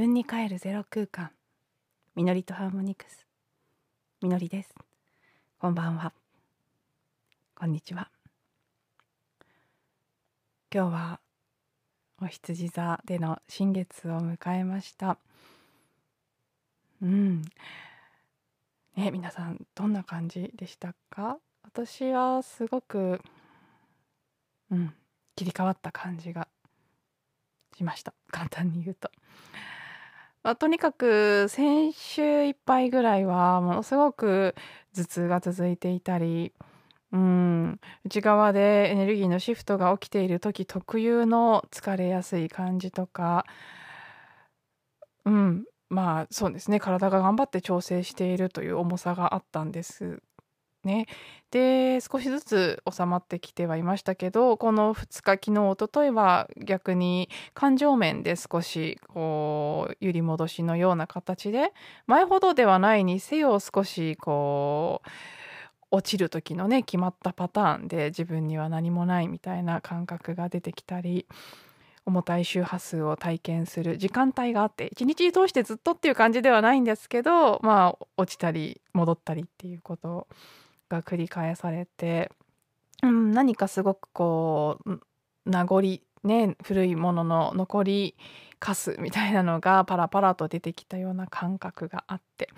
分に帰るゼロ空間。みのりとハーモニクス。みのりです。こんばんは。こんにちは。今日はお羊座での新月を迎えました。うん。ね皆さんどんな感じでしたか？私はすごくうん切り替わった感じがしました。簡単に言うと。まあ、とにかく先週いっぱいぐらいはものすごく頭痛が続いていたりうん内側でエネルギーのシフトが起きている時特有の疲れやすい感じとかうんまあそうですね。体が頑張って調整しているという重さがあったんですね。で少しずつ収まってきてはいましたけどこの2日昨日おとといは逆に感情面で少しこう揺り戻しのような形で前ほどではないにせよ少しこう落ちる時のね決まったパターンで自分には何もないみたいな感覚が出てきたり重たい周波数を体験する時間帯があって一日通してずっとっていう感じではないんですけどまあ落ちたり戻ったりっていうことが繰り返されて、うん、何かすごくこう名残ね古いものの残りかすみたいなのがパラパラと出てきたような感覚があって。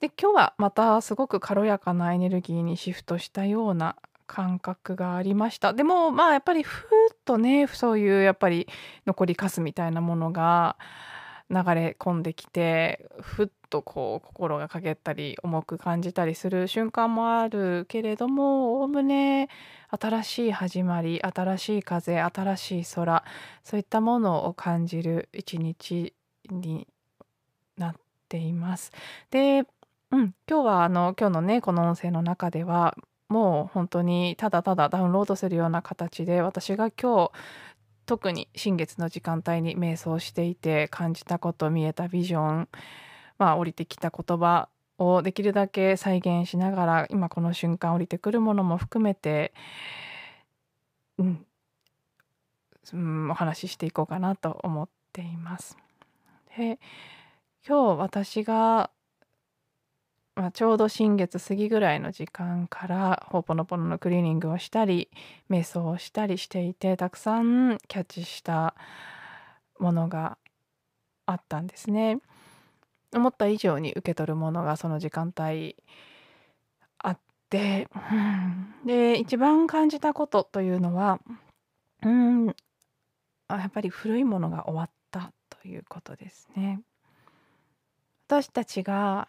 で今日はまたすごく軽やかなエネルギーにシフトしたような感覚がありました。でもまあやっぱりふーっとねそういうやっぱり残りかすみたいなものが流れ込んできてふっとこう心が陰ったり重く感じたりする瞬間もあるけれどもおおむね新しい始まり新しい風新しい空そういったものを感じる一日になっています。で、うん、今日はあの今日のねこの音声の中ではもう本当にただただダウンロードするような形で私が今日特に新月の時間帯に瞑想していて感じたこと見えたビジョンまあ、降りてきた言葉をできるだけ再現しながら今この瞬間降りてくるものも含めて、うん、うん、お話ししていこうかなと思っています。で今日私が、まあ、ちょうど新月過ぎぐらいの時間からほぽのぽののクリーニングをしたり瞑想をしたりしていてたくさんキャッチしたものがあったんですね。思った以上に受け取るものがその時間帯あって、で一番感じたことというのはうんやっぱり古いものが終わったということですね。私たちが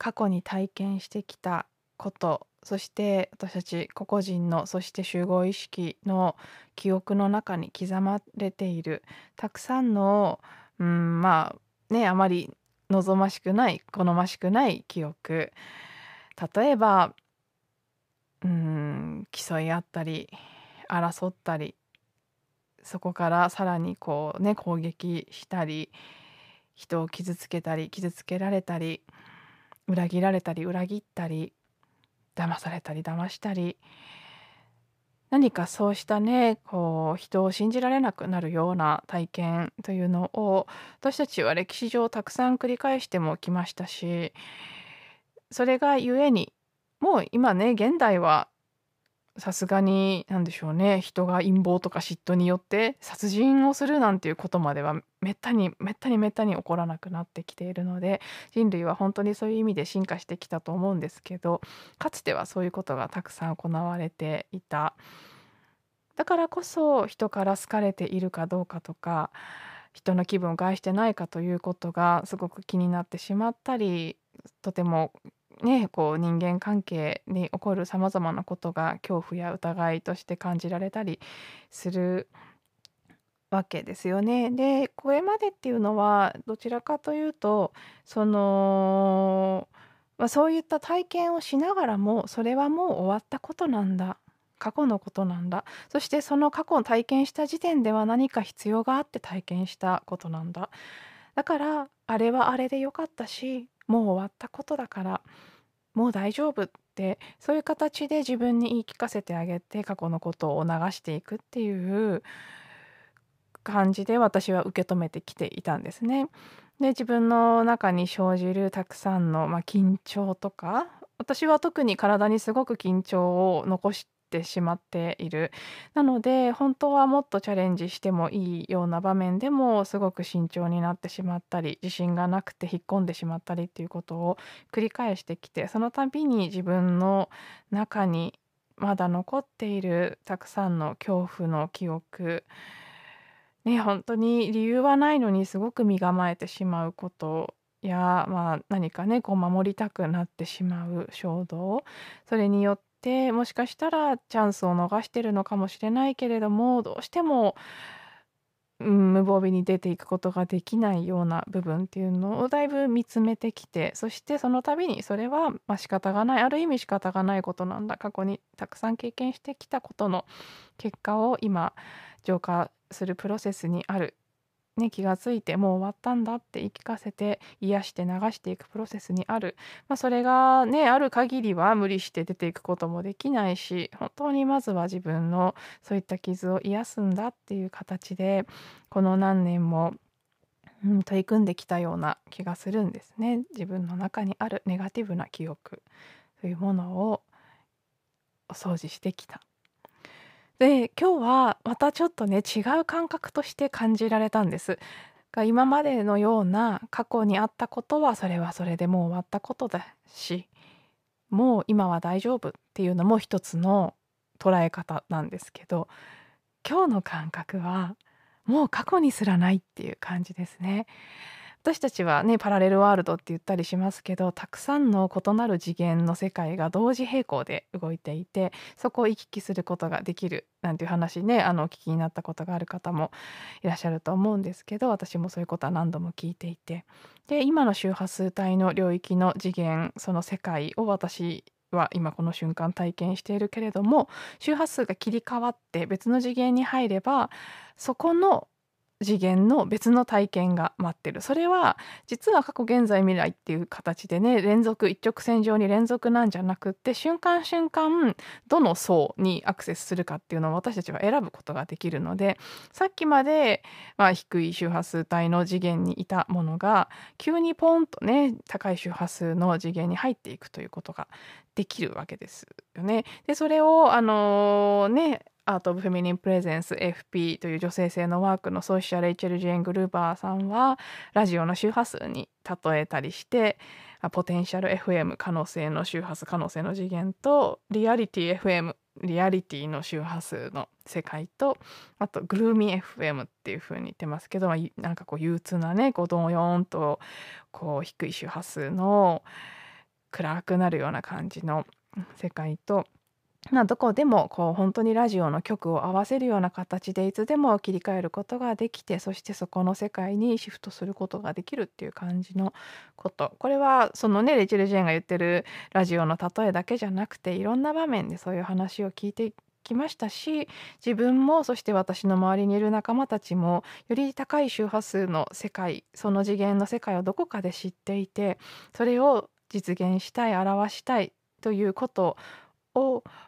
過去に体験してきたことそして私たち個々人のそして集合意識の記憶の中に刻まれているたくさんの、うん、まあねあまり望ましくない好ましくない記憶。例えばうん競い合ったり争ったりそこからさらにこうね攻撃したり人を傷つけたり傷つけられたり裏切られたり裏切ったり騙されたり騙したり何かそうしたねこう人を信じられなくなるような体験というのを私たちは歴史上たくさん繰り返してもきましたしそれがゆえにもう今ね現代はさすがに何でしょうね人が陰謀とか嫉妬によって殺人をするなんていうことまではめったにめったにめったに起こらなくなってきているので人類は本当にそういう意味で進化してきたと思うんですけどかつてはそういうことがたくさん行われていた。だからこそ人から好かれているかどうかとか人の気分を害してないかということがすごく気になってしまったりとてもね、こう人間関係に起こるさまざまなことが恐怖や疑いとして感じられたりするわけですよね。でこれまでっていうのはどちらかというとその、まあ、そういった体験をしながらもそれはもう終わったことなんだ。過去のことなんだ。そしてその過去を体験した時点では何か必要があって体験したことなんだ。だからあれはあれでよかったしもう終わったことだからもう大丈夫ってそういう形で自分に言い聞かせてあげて過去のことを流していくっていう感じで私は受け止めてきていたんですね。で自分の中に生じるたくさんの、まあ、緊張とか私は特に体にすごく緊張を残してしまっている。なので本当はもっとチャレンジしてもいいような場面でもすごく慎重になってしまったり自信がなくて引っ込んでしまったりっていうことを繰り返してきてその度に自分の中にまだ残っているたくさんの恐怖の記憶ね本当に理由はないのにすごく身構えてしまうことや、まあ、何かねこう守りたくなってしまう衝動それによってもしかしたらチャンスを逃してるのかもしれないけれどもどうしても、うん、無防備に出ていくことができないような部分っていうのをだいぶ見つめてきてそしてその度にそれはまあ仕方がないある意味仕方がないことなんだ過去にたくさん経験してきたことの結果を今浄化するプロセスにある。ね、気がついてもう終わったんだって言い聞かせて癒して流していくプロセスにある、まあ、それがねある限りは無理して出ていくこともできないし本当にまずは自分のそういった傷を癒すんだっていう形でこの何年も、うん、取り組んできたような気がするんですね。自分の中にあるネガティブな記憶というものをお掃除してきた。で今日はまたちょっとね違う感覚として感じられたんです。が今までのような過去にあったことはそれはそれでもう終わったことだしもう今は大丈夫っていうのも一つの捉え方なんですけど今日の感覚はもう過去にすらないっていう感じですね。私たちはねパラレルワールドって言ったりしますけどたくさんの異なる次元の世界が同時並行で動いていてそこを行き来することができるなんていう話ねあのお聞きになったことがある方もいらっしゃると思うんですけど私もそういうことは何度も聞いていて。で今の周波数帯の領域の次元その世界を私は今この瞬間体験しているけれども周波数が切り替わって別の次元に入ればそこの次元の別の体験が待ってるそれは実は過去現在未来っていう形でね連続一直線上に連続なんじゃなくって瞬間瞬間どの層にアクセスするかっていうのを私たちは選ぶことができるのでさっきまで、まあ、低い周波数帯の次元にいたものが急にポンとね高い周波数の次元に入っていくということができるわけですよね。でそれをあのー、ねアート・オブ・フェミニン・プレゼンス FP という女性性のワークの創始者レイチェル・ジェーン・グルーバーさんはラジオの周波数に例えたりしてポテンシャル FM 可能性の周波数可能性の次元とリアリティ FM リアリティの周波数の世界とあとグルーミー FM っていう風に言ってますけどなんかこう憂鬱なねこうドヨーンとこう低い周波数の暗くなるような感じの世界とまあ、どこでもこう本当にラジオの曲を合わせるような形でいつでも切り替えることができてそしてそこの世界にシフトすることができるっていう感じのこと。これはそのねレチェル・ジェーンが言ってるラジオの例えだけじゃなくていろんな場面でそういう話を聞いてきましたし自分もそして私の周りにいる仲間たちもより高い周波数の世界その次元の世界をどこかで知っていてそれを実現したい表したいということを、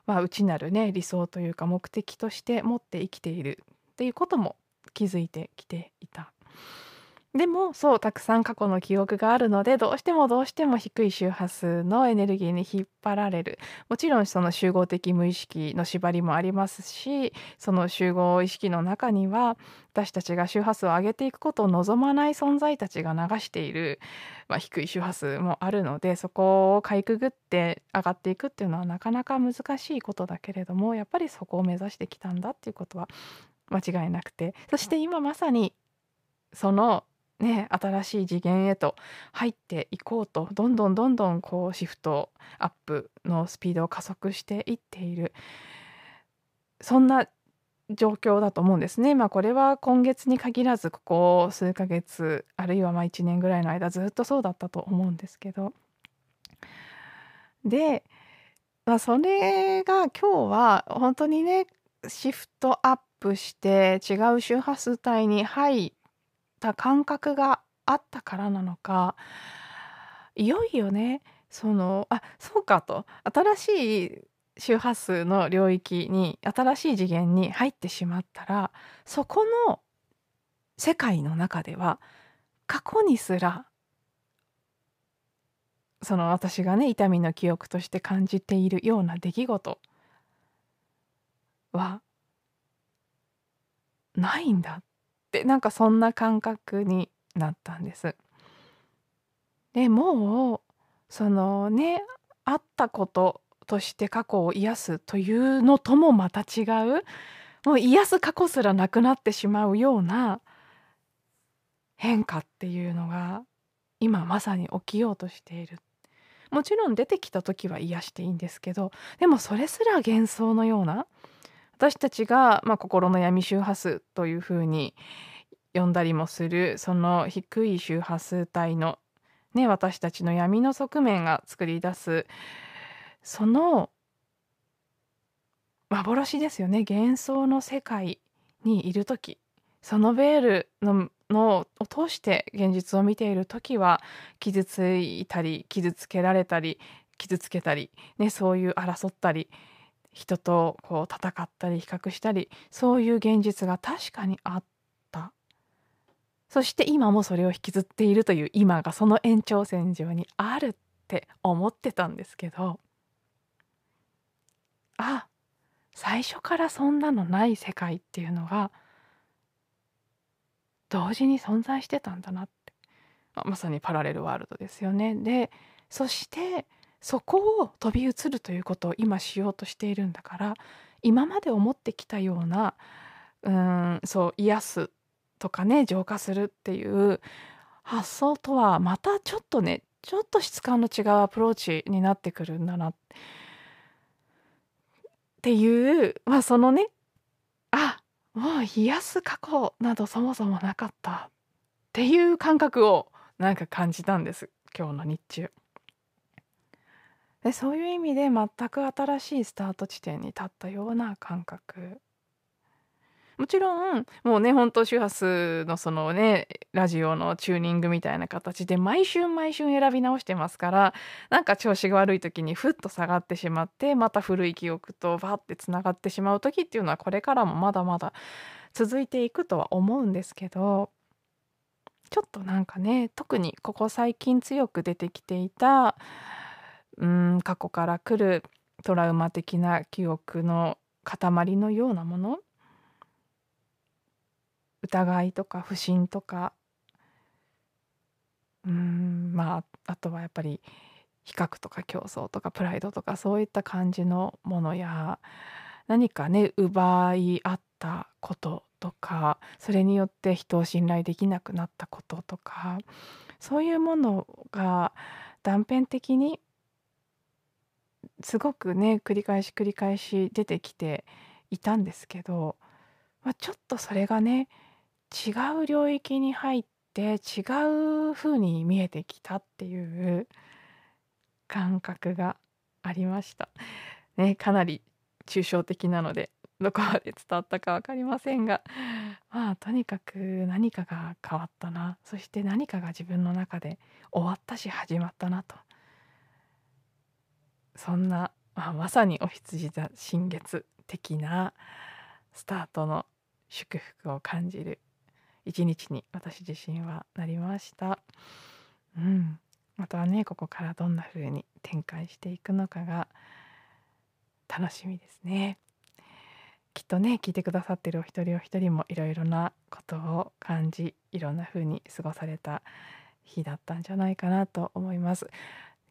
まあ、内なるね理想というか目的として持って生きているっていうことも気づいてきていた。でもそうたくさん過去の記憶があるのでどうしてもどうしても低い周波数のエネルギーに引っ張られる。もちろんその集合的無意識の縛りもありますしその集合意識の中には私たちが周波数を上げていくことを望まない存在たちが流している、まあ、低い周波数もあるのでそこをかいくぐって上がっていくっていうのはなかなか難しいことだけれどもやっぱりそこを目指してきたんだっていうことは間違いなくて。そして今まさにそのね、新しい次元へと入っていこうとどんどんどんどんこうシフトアップのスピードを加速していっているそんな状況だと思うんですね。まあ、これは今月に限らずここ数ヶ月あるいはまあ1年ぐらいの間ずっとそうだったと思うんですけどで、まあ、それが今日は本当にねシフトアップして違う周波数帯に入た感覚があったからなのかいよいよねそのあそうかと新しい周波数の領域に新しい次元に入ってしまったらそこの世界の中では過去にすらその私がね痛みの記憶として感じているような出来事はないんだ。ってなんかそんな感覚になったんです。でもうそのねあったこととして過去を癒すというのともまた違うもう癒す過去すらなくなってしまうような変化っていうのが今まさに起きようとしているもちろん出てきた時は癒していいんですけどでもそれすら幻想のような私たちが、まあ、心の闇周波数というふうに呼んだりもするその低い周波数帯の、ね、私たちの闇の側面が作り出すその幻ですよね。幻想の世界にいる時。そのベールののを通して現実を見ている時は傷ついたり傷つけられたり傷つけたり、ね、そういう争ったり人とこう戦ったり比較したりそういう現実が確かにあったそして今もそれを引きずっているという今がその延長線上にあるって思ってたんですけどあ最初からそんなのない世界っていうのが同時に存在してたんだなって、まあ、まさにパラレルワールドですよね。でそしてそこを飛び移るということを今しようとしているんだから今まで思ってきたようなうんそう癒すとかね浄化するっていう発想とはまたちょっとねちょっと質感の違うアプローチになってくるんだな。っていうまあそのねあもう冷やす過去などそもそもなかったっていう感覚をなんか感じたんです今日の日中。でそういう意味で全く新しいスタート地点に立ったような感覚。もちろんもうね本当周波数のそのねラジオのチューニングみたいな形で毎週毎週選び直してますからなんか調子が悪い時にふっと下がってしまってまた古い記憶とバッてつながってしまう時っていうのはこれからもまだまだ続いていくとは思うんですけどちょっとなんかね特にここ最近強く出てきていたうん過去から来るトラウマ的な記憶の塊のようなもの。疑いとか不信とか。うんまああとはやっぱり比較とか競争とかプライドとかそういった感じのものや何かね奪い合ったこととかそれによって人を信頼できなくなったこととかそういうものが断片的にすごくね繰り返し繰り返し出てきていたんですけど、まあ、ちょっとそれがね違う領域に入って違う風に見えてきたっていう感覚がありました。ね、かなり抽象的なのでどこまで伝わったか分かりませんがまあとにかく何かが変わったなそして何かが自分の中で終わったし始まったなとそんな、まあ、まさにお羊座新月的なスタートの祝福を感じる一日に私自身はなりました。うん、またはねここからどんな風に展開していくのかが楽しみですね。きっとね聞いてくださってるお一人お一人もいろいろなことを感じいろんな風に過ごされた日だったんじゃないかなと思います。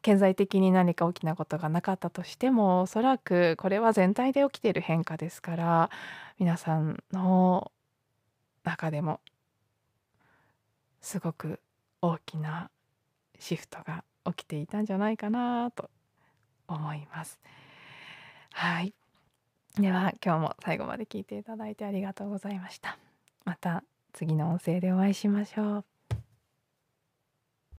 経済的に何か大きなことがなかったとしてもおそらくこれは全体で起きている変化ですから皆さんの中でもすごく大きなシフトが起きていたんじゃないかなと思います。はいでは今日も最後まで聞いていただいてありがとうございました。また次の音声でお会いしましょう。